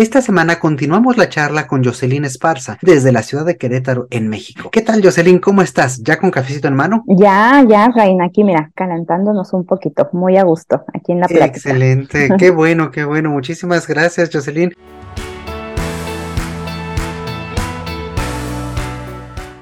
Esta semana continuamos la charla con Jocelyn Esparza desde la ciudad de Querétaro, en México. ¿Qué tal, Jocelyn? ¿Cómo estás? ¿Ya con cafecito en mano? Ya, ya, Reina, aquí mira, calentándonos un poquito, muy a gusto, aquí en la playa. Excelente, qué bueno, qué bueno. Muchísimas gracias, Jocelyn.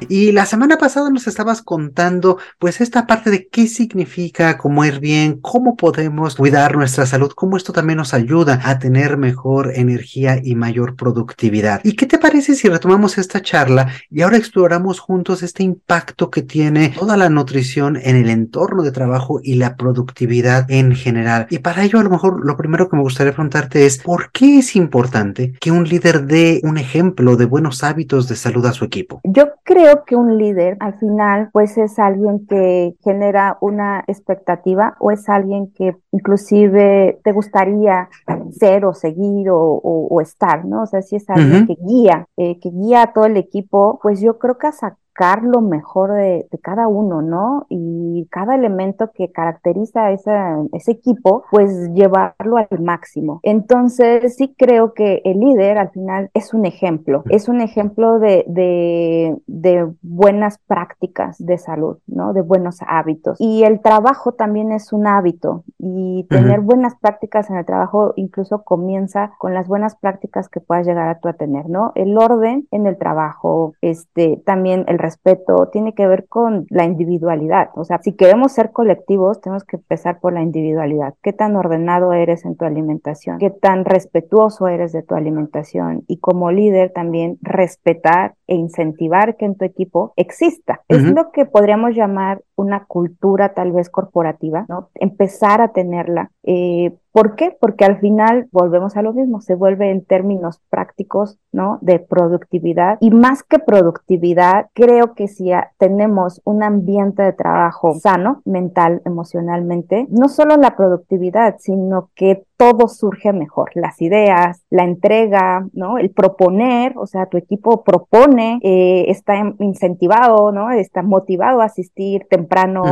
Y la semana pasada nos estabas contando pues esta parte de qué significa comer bien, cómo podemos cuidar nuestra salud, cómo esto también nos ayuda a tener mejor energía y mayor productividad. ¿Y qué te parece si retomamos esta charla y ahora exploramos juntos este impacto que tiene toda la nutrición en el entorno de trabajo y la productividad en general? Y para ello a lo mejor lo primero que me gustaría preguntarte es ¿por qué es importante que un líder dé un ejemplo de buenos hábitos de salud a su equipo? Yo creo que un líder al final pues es alguien que genera una expectativa o es alguien que inclusive te gustaría ser o seguir o, estar, ¿no? O sea, si es alguien que guía, eh, que guía a todo el equipo, pues yo creo que hasta lo mejor de, cada uno, ¿no? Y cada elemento que caracteriza a ese equipo, pues llevarlo al máximo. Entonces, sí creo que el líder al final es un ejemplo, es un ejemplo de, de, buenas prácticas de salud, ¿no? De buenos hábitos. Y el trabajo también es un hábito y tener buenas prácticas en el trabajo incluso comienza con las buenas prácticas que puedas llegar a tú a tener, ¿no? El orden en el trabajo, este, también el respeto, tiene que ver con la individualidad. O sea, si queremos ser colectivos, tenemos que empezar por la individualidad. ¿Qué tan ordenado eres en tu alimentación? ¿Qué tan respetuoso eres de tu alimentación? Y como líder también respetar e incentivar que en tu equipo exista. Es lo que podríamos llamar una cultura tal vez corporativa, ¿no? Empezar a tenerla. Eh, ¿Por qué? Porque al final volvemos a lo mismo, se vuelve en términos prácticos, ¿no? De productividad. Y más que productividad, creo que si tenemos un ambiente de trabajo sano, mental, emocionalmente, no solo la productividad, sino que todo surge mejor, las ideas, la entrega, ¿no? El proponer, o sea, tu equipo propone, eh, está incentivado, ¿no? Está motivado a asistir temprano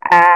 a,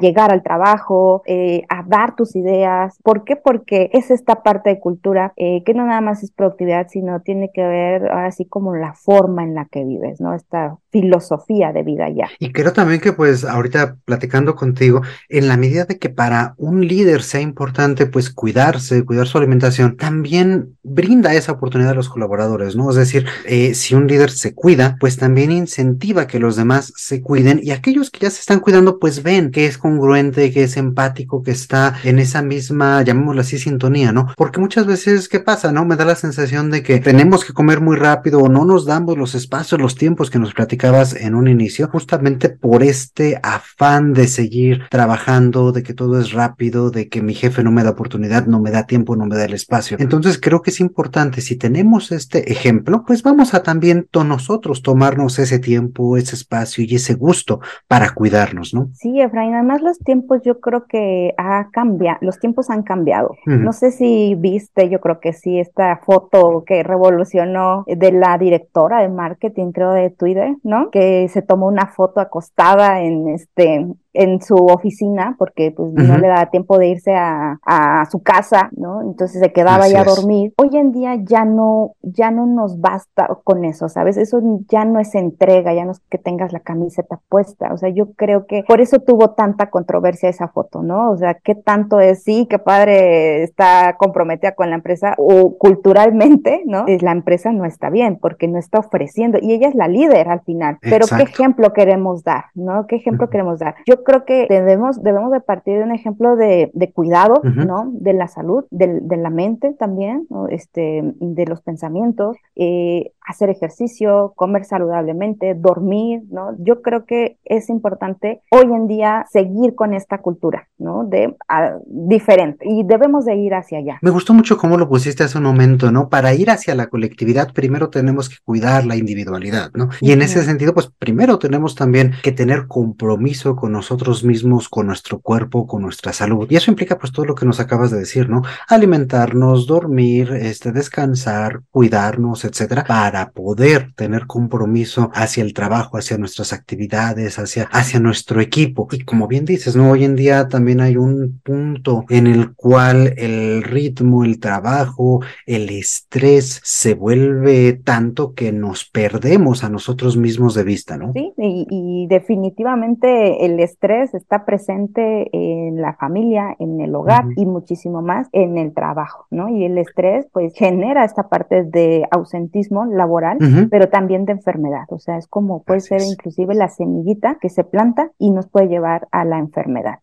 llegar al trabajo, eh, a dar tus ideas. ¿Por qué? Porque es esta parte de cultura eh, que no nada más es productividad, sino tiene que ver así como la forma en la que vives, ¿no? Esta filosofía de vida ya. Y creo también que pues ahorita platicando contigo, en la medida de que para un líder sea importante pues cuidarse, cuidar su alimentación, también brinda esa oportunidad a los colaboradores, ¿no? Es decir, eh, si un líder se cuida, pues también incentiva que los demás se cuiden y aquellos que ya se están cuidando pues ven que es congruente, que es empático, que está en esa misma, llamémoslo así, sintonía, ¿no? Porque muchas veces, ¿qué pasa, no? Me da la sensación de que tenemos que comer muy rápido o no nos damos los espacios, los tiempos que nos platicabas en un inicio, justamente por este afán de seguir trabajando, de que todo es rápido, de que mi jefe no me da oportunidad, no me da tiempo, no me da el espacio. Entonces creo que es importante, si tenemos este ejemplo, pues vamos a también nosotros tomarnos ese tiempo, ese espacio y ese gusto para cuidarnos, ¿no? Sí, Efraín, además los tiempos yo creo que ha cambiado, los tiempos han cambiado. No sé si viste, yo creo que sí, esta foto que revolucionó de la directora de marketing, creo, de Twitter, ¿no? Que se tomó una foto acostada en este en su oficina porque pues no le daba tiempo de irse a, a, su casa, ¿no? Entonces se quedaba ahí a dormir. Hoy en día ya no, ya no nos basta con eso, ¿sabes? Eso ya no es entrega, ya no es que tengas la camiseta puesta. O sea, yo creo que por eso tuvo tanta controversia esa foto, ¿no? O sea, qué tanto es, sí, qué padre está comprometida con la empresa o culturalmente, ¿no? La empresa no está bien porque no está ofreciendo y ella es la líder al final. Pero qué ejemplo queremos dar, ¿no? ¿Qué ejemplo queremos dar? Yo creo que debemos, debemos de partir de un ejemplo de, de cuidado, ¿no? De la salud, de, de la mente también, ¿no? este, de los pensamientos, eh, hacer ejercicio, comer saludablemente, dormir, ¿no? Yo creo que es importante hoy en día seguir con esta cultura, ¿no? De diferente y debemos de ir hacia allá. Me gustó mucho cómo lo pusiste hace un momento, ¿no? Para ir hacia la colectividad primero tenemos que cuidar la individualidad, ¿no? Y en ese sentido, pues primero tenemos también que tener compromiso con nosotros nosotros mismos, con nuestro cuerpo, con nuestra salud. Y eso implica pues todo lo que nos acabas de decir, ¿no? Alimentarnos, dormir, este, descansar, cuidarnos, etcétera, para poder tener compromiso hacia el trabajo, hacia nuestras actividades, hacia, hacia nuestro equipo. Y como bien dices, ¿no? Hoy en día también hay un punto en el cual el ritmo, el trabajo, el estrés se vuelve tanto que nos perdemos a nosotros mismos de vista, ¿no? Sí, y, definitivamente el estrés está presente en la familia, en el hogar y muchísimo más en el trabajo, ¿no? Y el estrés pues genera esta parte de ausentismo laboral, pero también de enfermedad, o sea, es como puede ser inclusive la semillita que se planta y nos puede llevar a la enfermedad.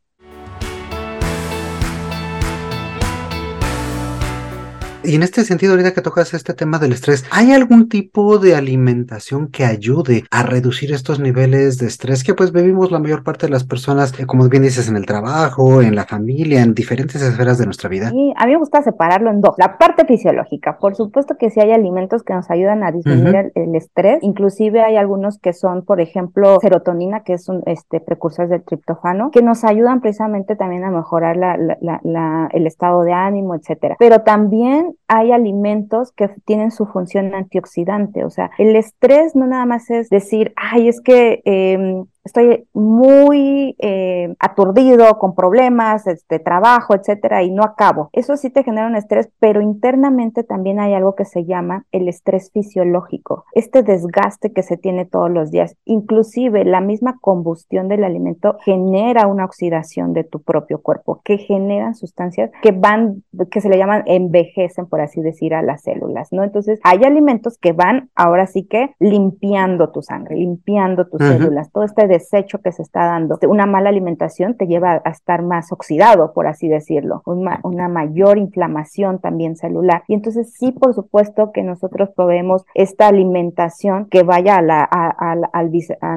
Y en este sentido, ahorita que tocas este tema del estrés, ¿hay algún tipo de alimentación que ayude a reducir estos niveles de estrés que pues vivimos la mayor parte de las personas, eh, como bien dices, en el trabajo, en la familia, en diferentes esferas de nuestra vida? Sí, a mí me gusta separarlo en dos. La parte fisiológica, por supuesto que sí hay alimentos que nos ayudan a disminuir el, estrés, inclusive hay algunos que son, por ejemplo, serotonina, que es un este, precursor del triptofano, que nos ayudan precisamente también a mejorar el estado de ánimo, etcétera. Pero también hay alimentos que tienen su función antioxidante, o sea, el estrés no nada más es decir, ay, es que eh, estoy muy eh, aturdido con problemas, este trabajo, etcétera, y no acabo. Eso sí te genera un estrés, pero internamente también hay algo que se llama el estrés fisiológico, este desgaste que se tiene todos los días. Inclusive la misma combustión del alimento genera una oxidación de tu propio cuerpo, que generan sustancias que van, que se le llaman envejecen, por así decir, a las células, ¿no? Entonces, hay alimentos que van ahora sí que limpiando tu sangre, limpiando tus células, todo este desecho que se está dando. Una mala alimentación te lleva a estar más oxidado, por así decirlo, una, una mayor inflamación también celular. Y entonces sí, por supuesto que nosotros proveemos esta alimentación que vaya a la, al,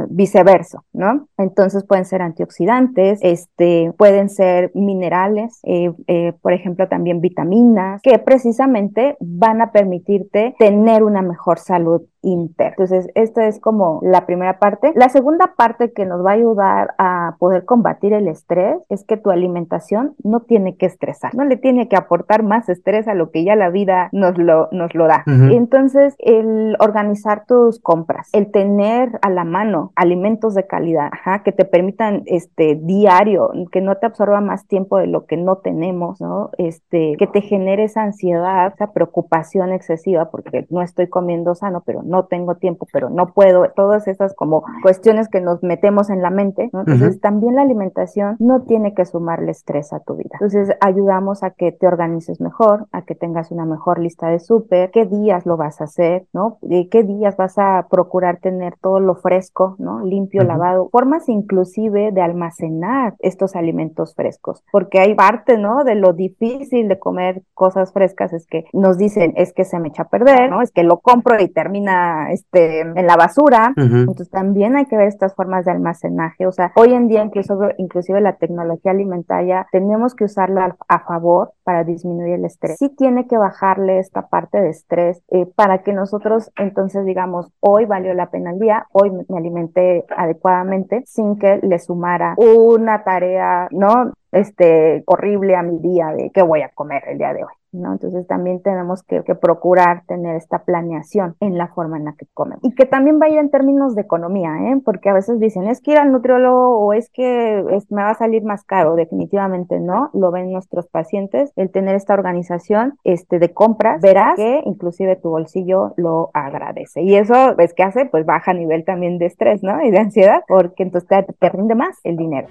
viceverso, ¿no? Entonces pueden ser antioxidantes, este, pueden ser minerales, eh, eh, por ejemplo, también vitaminas, que precisamente van a permitirte tener una mejor salud interna. Entonces, esto es como la primera parte. La segunda parte que nos va a ayudar a poder combatir el estrés es que tu alimentación no tiene que estresar, no le tiene que aportar más estrés a lo que ya la vida nos lo, nos lo da. Entonces, el organizar tus compras, el tener a la mano alimentos de calidad, que te permitan este diario, que no te absorba más tiempo de lo que no tenemos, ¿no? Este, que te genere esa ansiedad, esa preocupación excesiva porque no estoy comiendo sano, pero no tengo tiempo, pero no puedo, todas esas como cuestiones que nos metemos en la mente, Entonces también la alimentación no tiene que sumarle estrés a tu vida. Entonces ayudamos a que te organices mejor, a que tengas una mejor lista de súper, qué días lo vas a hacer, ¿no? ¿Qué días vas a procurar tener todo lo fresco, ¿no? Limpio, lavado, formas inclusive de almacenar estos alimentos frescos, porque hay parte, ¿no? De lo difícil de comer cosas frescas es que nos dicen, es que se me echa a perder, ¿no? Es que lo compro y termina este, en la basura. Entonces también hay que ver estas formas de almacenaje. O sea, hoy en día incluso, inclusive la tecnología alimentaria tenemos que usarla a favor para disminuir el estrés. Sí tiene que bajarle esta parte de estrés eh, para que nosotros entonces digamos, hoy valió la pena el día, hoy me alimenté adecuadamente sin que le sumara una tarea, ¿no? Este, horrible a mi día de qué voy a comer el día de hoy. ¿No? Entonces también tenemos que, procurar tener esta planeación en la forma en la que comen. Y que también va en términos de economía, ¿eh? Porque a veces dicen, es que ir al nutriólogo o es que me va a salir más caro. Definitivamente no, lo ven nuestros pacientes. El tener esta organización este, de compras, verás que inclusive tu bolsillo lo agradece. Y eso, es que hace? Pues baja nivel también de estrés, ¿no? Y de ansiedad, porque entonces te rinde más el dinero.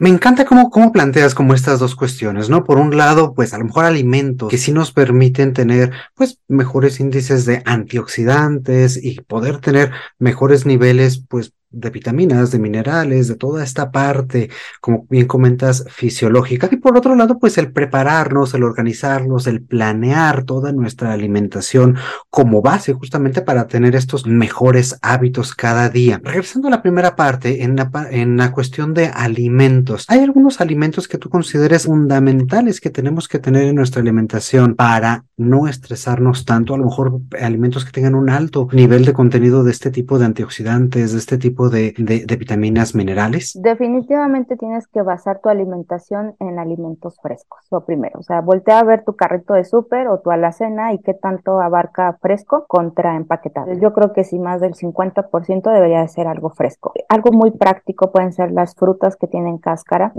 Me encanta cómo, cómo planteas como estas dos cuestiones, ¿no? Por un lado, pues a lo mejor alimentos que sí nos permiten tener, pues, mejores índices de antioxidantes y poder tener mejores niveles, pues, de vitaminas, de minerales, de toda esta parte, como bien comentas, fisiológica. Y por otro lado, pues el prepararnos, el organizarnos, el planear toda nuestra alimentación como base justamente para tener estos mejores hábitos cada día. Regresando a la primera parte, en la, en la cuestión de alimentos, ¿hay algunos alimentos que tú consideres fundamentales que tenemos que tener en nuestra alimentación para no estresarnos tanto? A lo mejor alimentos que tengan un alto nivel de contenido de este tipo de antioxidantes, de este tipo de, vitaminas minerales? Definitivamente tienes que basar tu alimentación en alimentos frescos, lo primero. O sea, voltea a ver tu carrito de súper o tu alacena y qué tanto abarca fresco contra empaquetado. Yo creo que si más del 50% debería de ser algo fresco. Algo muy práctico pueden ser las frutas que tienen cáscara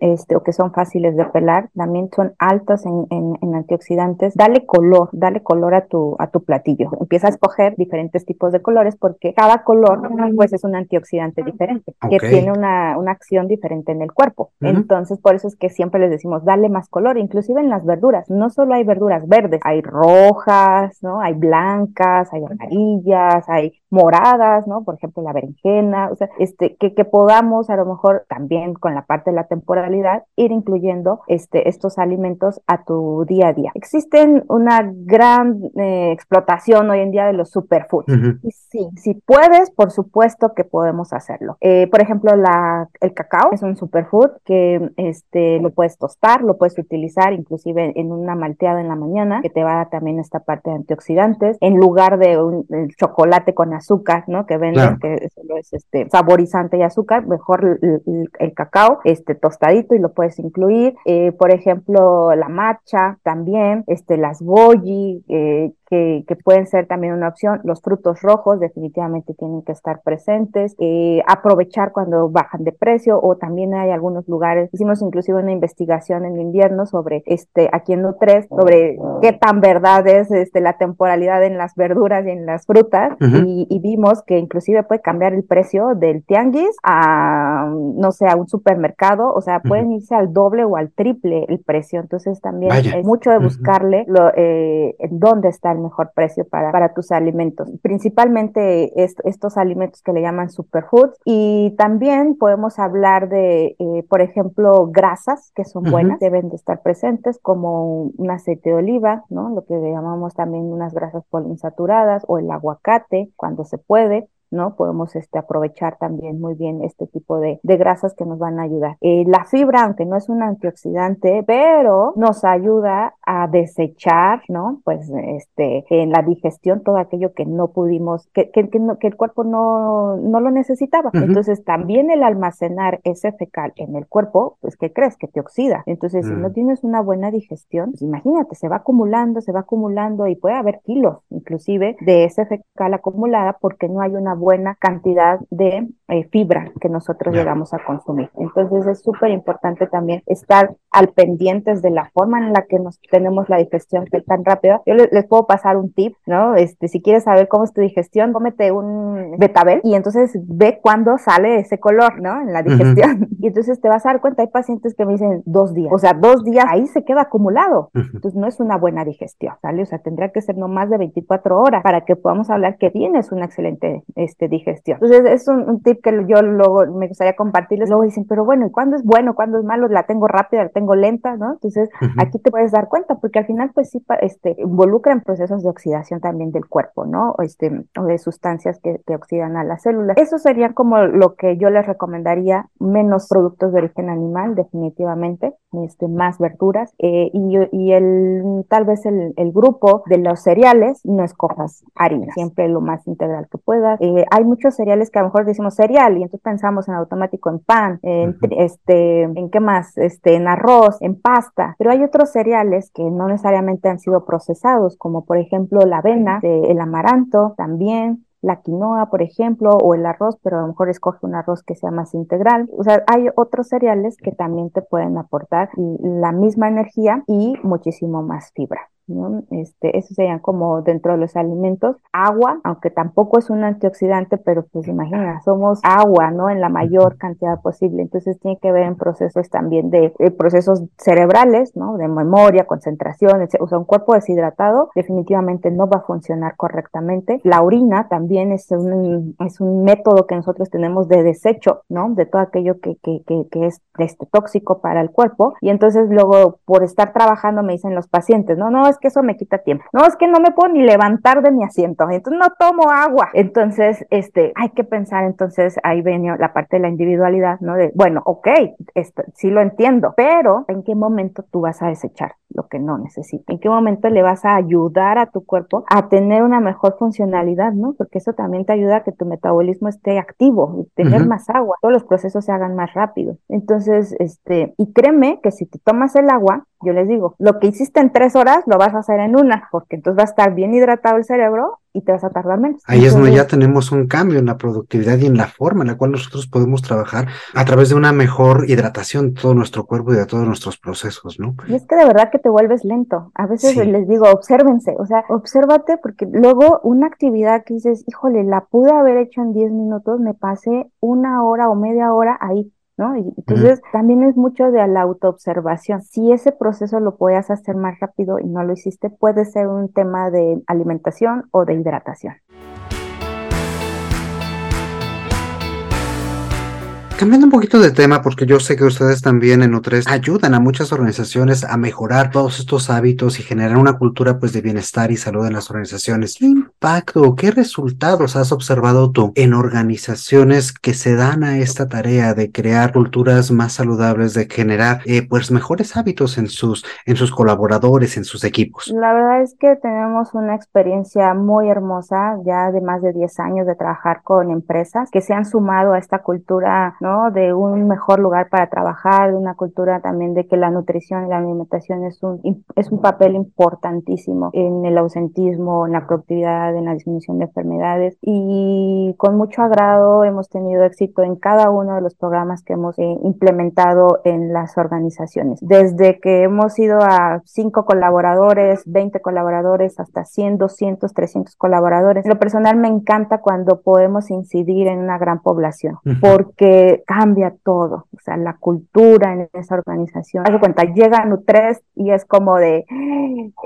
este, o que son fáciles de pelar. También son altas en, en, antioxidantes. Dale color, dale color a tu, a tu platillo. Empieza a escoger diferentes tipos de colores porque cada color pues es un antioxidante diferente, que tiene una, una, acción diferente en el cuerpo. Entonces, por eso es que siempre les decimos, dale más color, inclusive en las verduras. No solo hay verduras verdes, hay rojas, ¿no? Hay blancas, hay amarillas, hay moradas, ¿no? Por ejemplo, la berenjena, o sea, este, que, que podamos a lo mejor también con la parte de la temporalidad ir incluyendo este, estos alimentos a tu día a día. Existen una gran eh, explotación hoy en día de los superfoods. Y sí, si puedes, por supuesto que podemos hacerlo. Eh, por ejemplo, la, el cacao es un superfood que este, lo puedes tostar, lo puedes utilizar inclusive en una malteada en la mañana, que te va a dar también esta parte de antioxidantes, en lugar de un chocolate con azúcar, ¿no? Que venden, que solo es este saborizante y azúcar, mejor el, cacao, este tostadito y lo puedes incluir. Eh, por ejemplo, la matcha también, este, las goji, eh, que, pueden ser también una opción. Los frutos rojos definitivamente tienen que estar presentes. Eh, aprovechar cuando bajan de precio o también hay algunos lugares, hicimos inclusive una investigación en invierno sobre este, aquí en Nutres, sobre qué tan verdad es este, la temporalidad en las verduras y en las frutas y, vimos que inclusive puede cambiar el precio del tianguis a, no sé, a un supermercado, o sea, pueden irse al doble o al triple el precio. Entonces también es mucho de buscarle lo, eh, en dónde está mejor precio para, para tus alimentos, principalmente estos alimentos que le llaman superfoods. Y también podemos hablar de, eh, por ejemplo, grasas que son buenas, deben de estar presentes, como un aceite de oliva, ¿no? Lo que llamamos también unas grasas poliinsaturadas o el aguacate cuando se puede. ¿No? Podemos este, aprovechar también muy bien este tipo de, de grasas que nos van a ayudar. Eh, la fibra, aunque no es un antioxidante, pero nos ayuda a desechar, ¿no? Pues este, en la digestión todo aquello que no pudimos, que, que, que, no, que el cuerpo no, no lo necesitaba. Entonces también el almacenar ese fecal en el cuerpo, pues ¿qué crees? Que te oxida. Entonces si no mm. tienes una buena digestión, pues imagínate, se va acumulando, se va acumulando y puede haber kilos inclusive de ese fecal acumulada porque no hay una buena cantidad de eh, fibra que nosotros llegamos a consumir. Entonces es súper importante también estar al pendientes de la forma en la que nos tenemos la digestión tan rápida. Yo les, puedo pasar un tip, ¿no? Este, si quieres saber cómo es tu digestión, cómete un betabel y entonces ve cuándo sale ese color, ¿no? En la digestión. Y entonces te vas a dar cuenta, hay pacientes que me dicen dos días, o sea, dos días ahí se queda acumulado. Entonces no es una buena digestión, ¿sale? O sea, tendría que ser no más de 24 horas para que podamos hablar que tienes una excelente este, digestión. Entonces es un, tip que yo luego me gustaría compartirles. Luego dicen, pero bueno, ¿y cuándo es bueno? ¿Cuándo es malo? La tengo rápida, la tengo lenta, ¿no? Entonces aquí te puedes dar cuenta porque al final pues sí este, involucran procesos de oxidación también del cuerpo, ¿no? Este, o de sustancias que, que oxidan a las células. Eso sería como lo que yo les recomendaría, menos productos de origen animal, definitivamente, este, más verduras, eh, y, y, el, tal vez el, el, grupo de los cereales, no escojas harina, siempre lo más integral que puedas. Eh, hay muchos cereales que a lo mejor decimos cereal y entonces pensamos en automático en pan, en, este, en qué más, este, en arroz, en pasta, pero hay otros cereales que no necesariamente han sido procesados, como por ejemplo la avena, el amaranto también, la quinoa, por ejemplo, o el arroz, pero a lo mejor escoge un arroz que sea más integral. O sea, hay otros cereales que también te pueden aportar la misma energía y muchísimo más fibra. ¿No? Este, eso serían como dentro de los alimentos. Agua, aunque tampoco es un antioxidante, pero pues imagina, somos agua, ¿no? En la mayor cantidad posible. Entonces tiene que ver en procesos también de, procesos cerebrales, ¿no? De memoria, concentración, etc. O sea, un cuerpo deshidratado definitivamente no va a funcionar correctamente. La orina también es un, es un método que nosotros tenemos de desecho, ¿no? De todo aquello que, que, que, que es este, tóxico para el cuerpo. Y entonces luego, por estar trabajando, me dicen los pacientes, no, no, es que eso me quita tiempo. No, es que no me puedo ni levantar de mi asiento. Entonces no tomo agua. Entonces, este, hay que pensar, entonces ahí viene la parte de la individualidad, ¿no? De, bueno, ok, esto, sí lo entiendo, pero ¿en qué momento tú vas a desechar lo que no necesitas? ¿En qué momento le vas a ayudar a tu cuerpo a tener una mejor funcionalidad, ¿no? Porque eso también te ayuda a que tu metabolismo esté activo, tener más agua, todos los procesos se hagan más rápido. Entonces, este, y créeme que si te tomas el agua, yo les digo, lo que hiciste en tres horas lo vas a hacer en una, porque entonces va a estar bien hidratado el cerebro y te vas a tardar menos. Ahí es donde ya tenemos un cambio en la productividad y en la forma en la cual nosotros podemos trabajar a través de una mejor hidratación de todo nuestro cuerpo y de todos nuestros procesos, ¿no? Y es que de verdad que te vuelves lento. A veces les digo, obsérvense, o sea, obsérvate porque luego una actividad que dices, híjole, la pude haber hecho en 10 minutos, me pasé una hora o media hora ahí ¿no? Y entonces también es mucho de la autoobservación. Si ese proceso lo puedes hacer más rápido y no lo hiciste, puede ser un tema de alimentación o de hidratación. Cambiando un poquito de tema, porque yo sé que ustedes también en Nutres ayudan a muchas organizaciones a mejorar todos estos hábitos y generar una cultura pues de bienestar y salud en las organizaciones. ¿Qué impacto, qué resultados has observado tú en organizaciones que se dan a esta tarea de crear culturas más saludables, de generar eh, pues mejores hábitos en sus, en sus colaboradores, en sus equipos? La verdad es que tenemos una experiencia muy hermosa ya de más de 10 años de trabajar con empresas que se han sumado a esta cultura, de un mejor lugar para trabajar, de una cultura también de que la nutrición y la alimentación es un, es un papel importantísimo en el ausentismo, en la productividad, en la disminución de enfermedades y con mucho agrado hemos tenido éxito en cada uno de los programas que hemos eh, implementado en las organizaciones. Desde que hemos ido a cinco colaboradores, 20 colaboradores, hasta 100, 200, 300 colaboradores. lo personal me encanta cuando podemos incidir en una gran población, porque cambia todo, o sea, la cultura en esa organización. Haz cuenta, llega Nutres y es como de,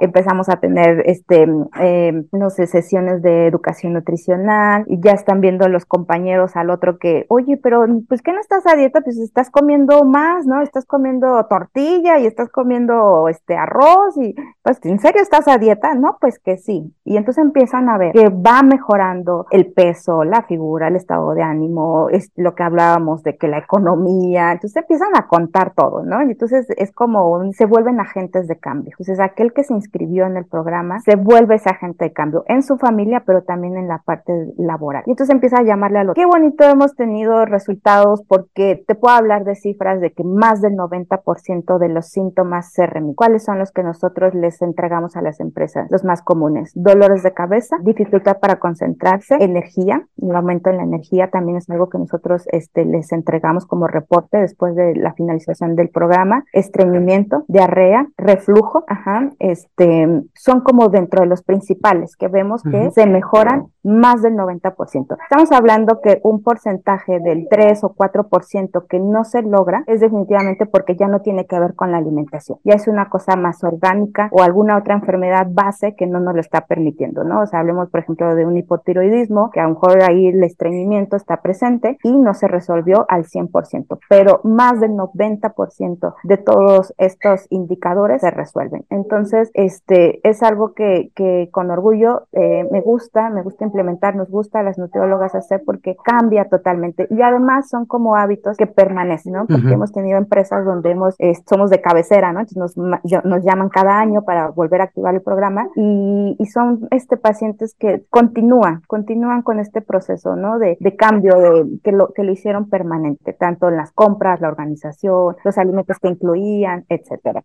empezamos a tener, este, em, no sé, sesiones de educación nutricional y ya están viendo los compañeros al otro que, oye, pero pues que no estás a dieta, pues estás comiendo más, ¿no? Estás comiendo tortilla y estás comiendo, este, arroz y, pues, ¿en serio estás a dieta? No, pues que sí. Y entonces empiezan a ver que va mejorando el peso, la figura, el estado de ánimo, es lo que hablábamos de que la economía, entonces empiezan a contar todo, ¿no? Y entonces es como se vuelven agentes de cambio. Entonces aquel que se inscribió en el programa se vuelve ese agente de cambio en su familia, pero también en la parte laboral. Y entonces empieza a llamarle a lo qué bonito hemos tenido resultados porque te puedo hablar de cifras de que más del 90% de los síntomas se remiten. ¿Cuáles son los que nosotros les entregamos a las empresas? Los más comunes. Dolores de cabeza, dificultad para concentrarse, energía, un aumento en la energía también es algo que nosotros este, les entregamos como reporte después de la finalización del programa, estreñimiento, diarrea, reflujo, ajá, este, son como dentro de los principales que vemos que se mejoran más del 90%. Estamos hablando que un porcentaje del 3 o 4% que no se logra es definitivamente porque ya no tiene que ver con la alimentación, ya es una cosa más orgánica o alguna otra enfermedad base que no nos lo está permitiendo, ¿no? O sea, hablemos, por ejemplo, de un hipotiroidismo, que a lo mejor ahí el estreñimiento está presente y no se resolvió al 100%, pero más del 90% de todos estos indicadores se resuelven. Entonces, este es algo que, que con orgullo eh, me gusta, me gusta implementar, nos gusta a las nutriólogas hacer porque cambia totalmente y además son como hábitos que permanecen, ¿no? Porque hemos tenido empresas donde hemos, somos de cabecera, ¿no? Entonces nos, nos llaman cada año para volver a activar el programa y, y son este pacientes que continúan, continúan con este proceso, ¿no? De, de cambio, de que lo, que lo hicieron permanente tanto en las compras, la organización, los alimentos que incluían, etcétera.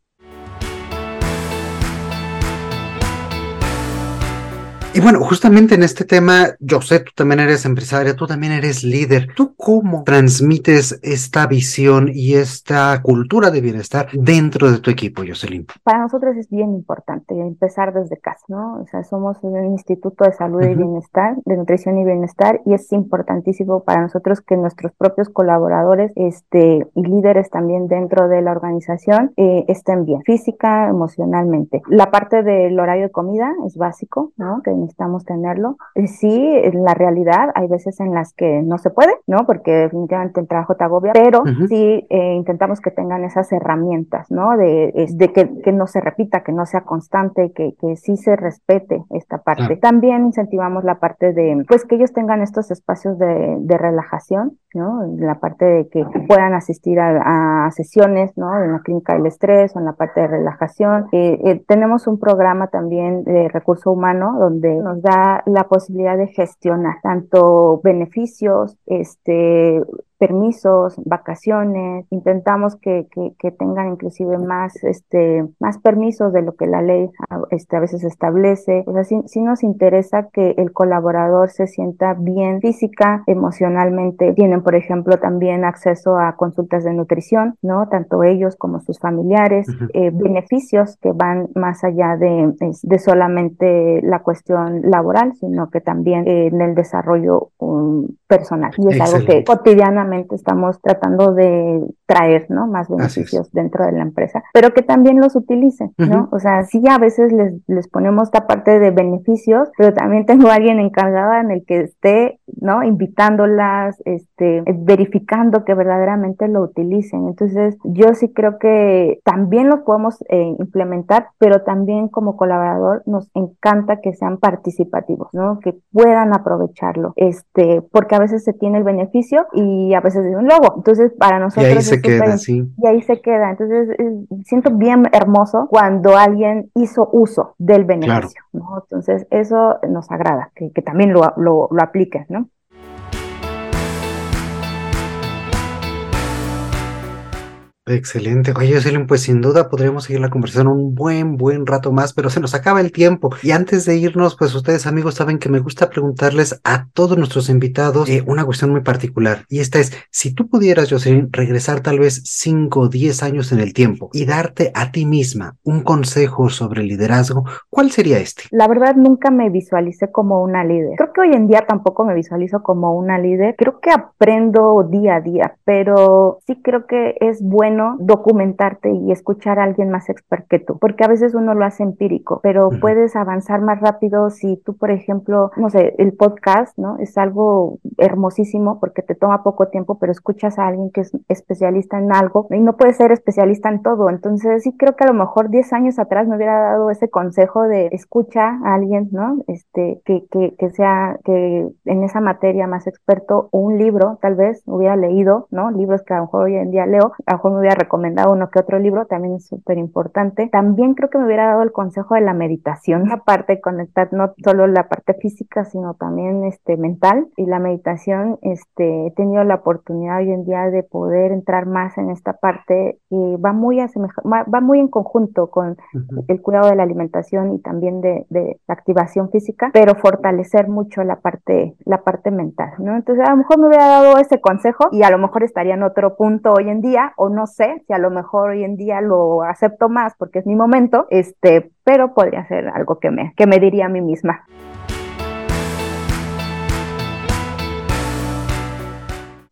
Y bueno, justamente en este tema, yo sé, tú también eres empresaria, tú también eres líder. ¿Tú cómo transmites esta visión y esta cultura de bienestar dentro de tu equipo, Jocelyn? Para nosotros es bien importante empezar desde casa, ¿no? O sea, somos un instituto de salud y bienestar, de nutrición y bienestar, y es importantísimo para nosotros que nuestros propios colaboradores este, y líderes también dentro de la organización eh, estén bien, física, emocionalmente. La parte del horario de comida es básico, ¿no? Que necesitamos tenerlo. Sí, en la realidad hay veces en las que no se puede, ¿no? Porque definitivamente el trabajo te agobia, pero sí eh, intentamos que tengan esas herramientas, ¿no? De, de que, que, no se repita, que no sea constante, que, que sí se respete esta parte. También incentivamos la parte de, pues que ellos tengan estos espacios de, de relajación, ¿no? La parte de que puedan asistir a, a, sesiones, ¿no? En la clínica del estrés o en la parte de relajación. Eh, eh, tenemos un programa también de recurso humano donde nos da la posibilidad de gestionar tanto beneficios, este, permisos, vacaciones, intentamos que, que, tengan inclusive más, este, más permisos de lo que la ley este, a veces establece. O sea, sí, nos interesa que el colaborador se sienta bien física, emocionalmente. Tienen, por ejemplo, también acceso a consultas de nutrición, ¿no? Tanto ellos como sus familiares, eh, beneficios que van más allá de, de solamente la cuestión laboral, sino que también en el desarrollo um, personal. Y es algo que cotidianamente estamos tratando de traer, ¿no? Más beneficios dentro de la empresa, pero que también los utilicen, ¿no? O sea, sí a veces les, les ponemos esta parte de beneficios, pero también tengo a alguien encargado en el que esté, ¿no? Invitándolas, este, verificando que verdaderamente lo utilicen. Entonces, yo sí creo que también los podemos eh, implementar, pero también como colaborador nos encanta que sean participativos, ¿no? Que puedan aprovecharlo, este, porque a veces se tiene el beneficio y a veces de un logo. Entonces, para nosotros... Y ahí se queda, sí. Y ahí se queda. Entonces, siento bien hermoso cuando alguien hizo uso del beneficio, ¿no? Entonces, eso nos agrada, que, que también lo, lo, lo apliquen, ¿no? Excelente. Oye, Jocelyn, pues sin duda podríamos seguir la conversación un buen, buen rato más, pero se nos acaba el tiempo. Y antes de irnos, pues ustedes amigos saben que me gusta preguntarles a todos nuestros invitados eh, una cuestión muy particular. Y esta es, si tú pudieras, Jocelyn, regresar tal vez 5 o 10 años en el tiempo y darte a ti misma un consejo sobre liderazgo, ¿cuál sería este? La verdad, nunca me visualicé como una líder. Creo que hoy en día tampoco me visualizo como una líder. Creo que aprendo día a día, pero sí creo que es bueno documentarte y escuchar a alguien más experto que tú, porque a veces uno lo hace empírico, pero puedes avanzar más rápido si tú, por ejemplo, no sé, el podcast, ¿no? Es algo hermosísimo porque te toma poco tiempo, pero escuchas a alguien que es especialista en algo y no puedes ser especialista en todo. Entonces, sí creo que a lo mejor 10 años atrás me hubiera dado ese consejo de escucha a alguien, ¿no? Este, que, que, que sea, que en esa materia más experto, o un libro, tal vez, hubiera leído, ¿no? Libros que a lo mejor hoy en día leo, a lo mejor me hubiera recomendado uno que otro libro, también es súper importante. También creo que me hubiera dado el consejo de la meditación, aparte de conectar no solo la parte física, sino también este, mental. Y la meditación, este, he tenido la oportunidad hoy en día de poder entrar más en esta parte y va muy, va muy en conjunto con el cuidado de la alimentación y también de, de, la activación física, pero fortalecer mucho la parte, la parte mental, ¿no? Entonces a lo mejor me hubiera dado ese consejo y a lo mejor estaría en otro punto hoy en día o no sé si a lo mejor hoy en día lo acepto más porque es mi momento, este, pero podría ser algo que me, que me diría a mí misma.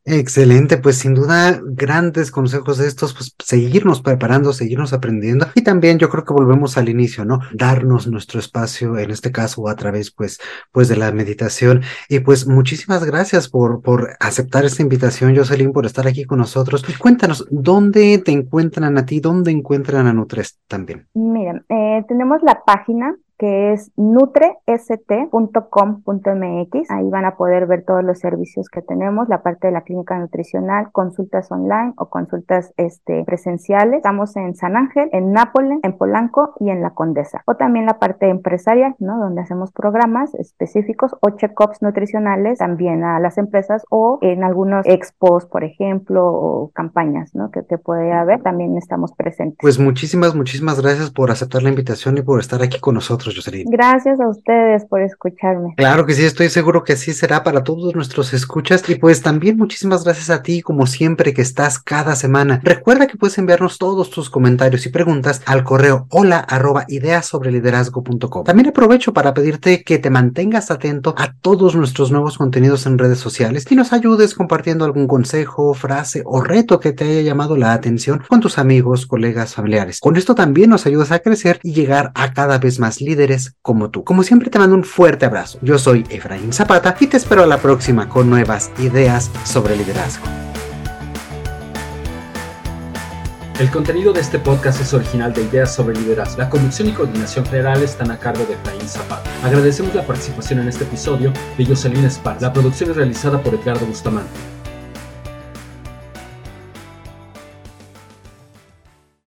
Excelente, pues sin duda grandes consejos de estos, pues seguirnos preparando, seguirnos aprendiendo y también yo creo que volvemos al inicio, ¿no? Darnos nuestro espacio, en este caso a través pues, pues de la meditación y pues muchísimas gracias por, por aceptar esta invitación, Jocelyn, por estar aquí con nosotros. Cuéntanos, ¿dónde te encuentran a ti? ¿Dónde encuentran a Nutres también? Miren, eh, tenemos la página que es nutrest.com.mx. Ahí van a poder ver todos los servicios que tenemos, la parte de la clínica nutricional, consultas online o consultas este, presenciales. Estamos en San Ángel, en Nápoles, en Polanco y en La Condesa. O también la parte empresarial, ¿no? Donde hacemos programas específicos o check-ups nutricionales también a las empresas o en algunos expos, por ejemplo, o campañas, ¿no? Que te puede haber, también estamos presentes. Pues muchísimas, muchísimas gracias por aceptar la invitación y por estar aquí con nosotros nosotros, Jocelyn. Gracias a ustedes por escucharme. Claro que sí, estoy seguro que así será para todos nuestros escuchas. Y pues también muchísimas gracias a ti, como siempre, que estás cada semana. Recuerda que puedes enviarnos todos tus comentarios y preguntas al correo hola arroba ideas sobre liderazgo.com. También aprovecho para pedirte que te mantengas atento a todos nuestros nuevos contenidos en redes sociales y nos ayudes compartiendo algún consejo, frase o reto que te haya llamado la atención con tus amigos, colegas, familiares. Con esto también nos ayudas a crecer y llegar a cada vez más como tú. Como siempre te mando un fuerte abrazo. Yo soy Efraín Zapata y te espero a la próxima con nuevas ideas sobre liderazgo. El contenido de este podcast es original de Ideas sobre Liderazgo. La conducción y coordinación general están a cargo de Efraín Zapata. Agradecemos la participación en este episodio de Jocelyn Spar. La producción es realizada por Edgardo Bustamante.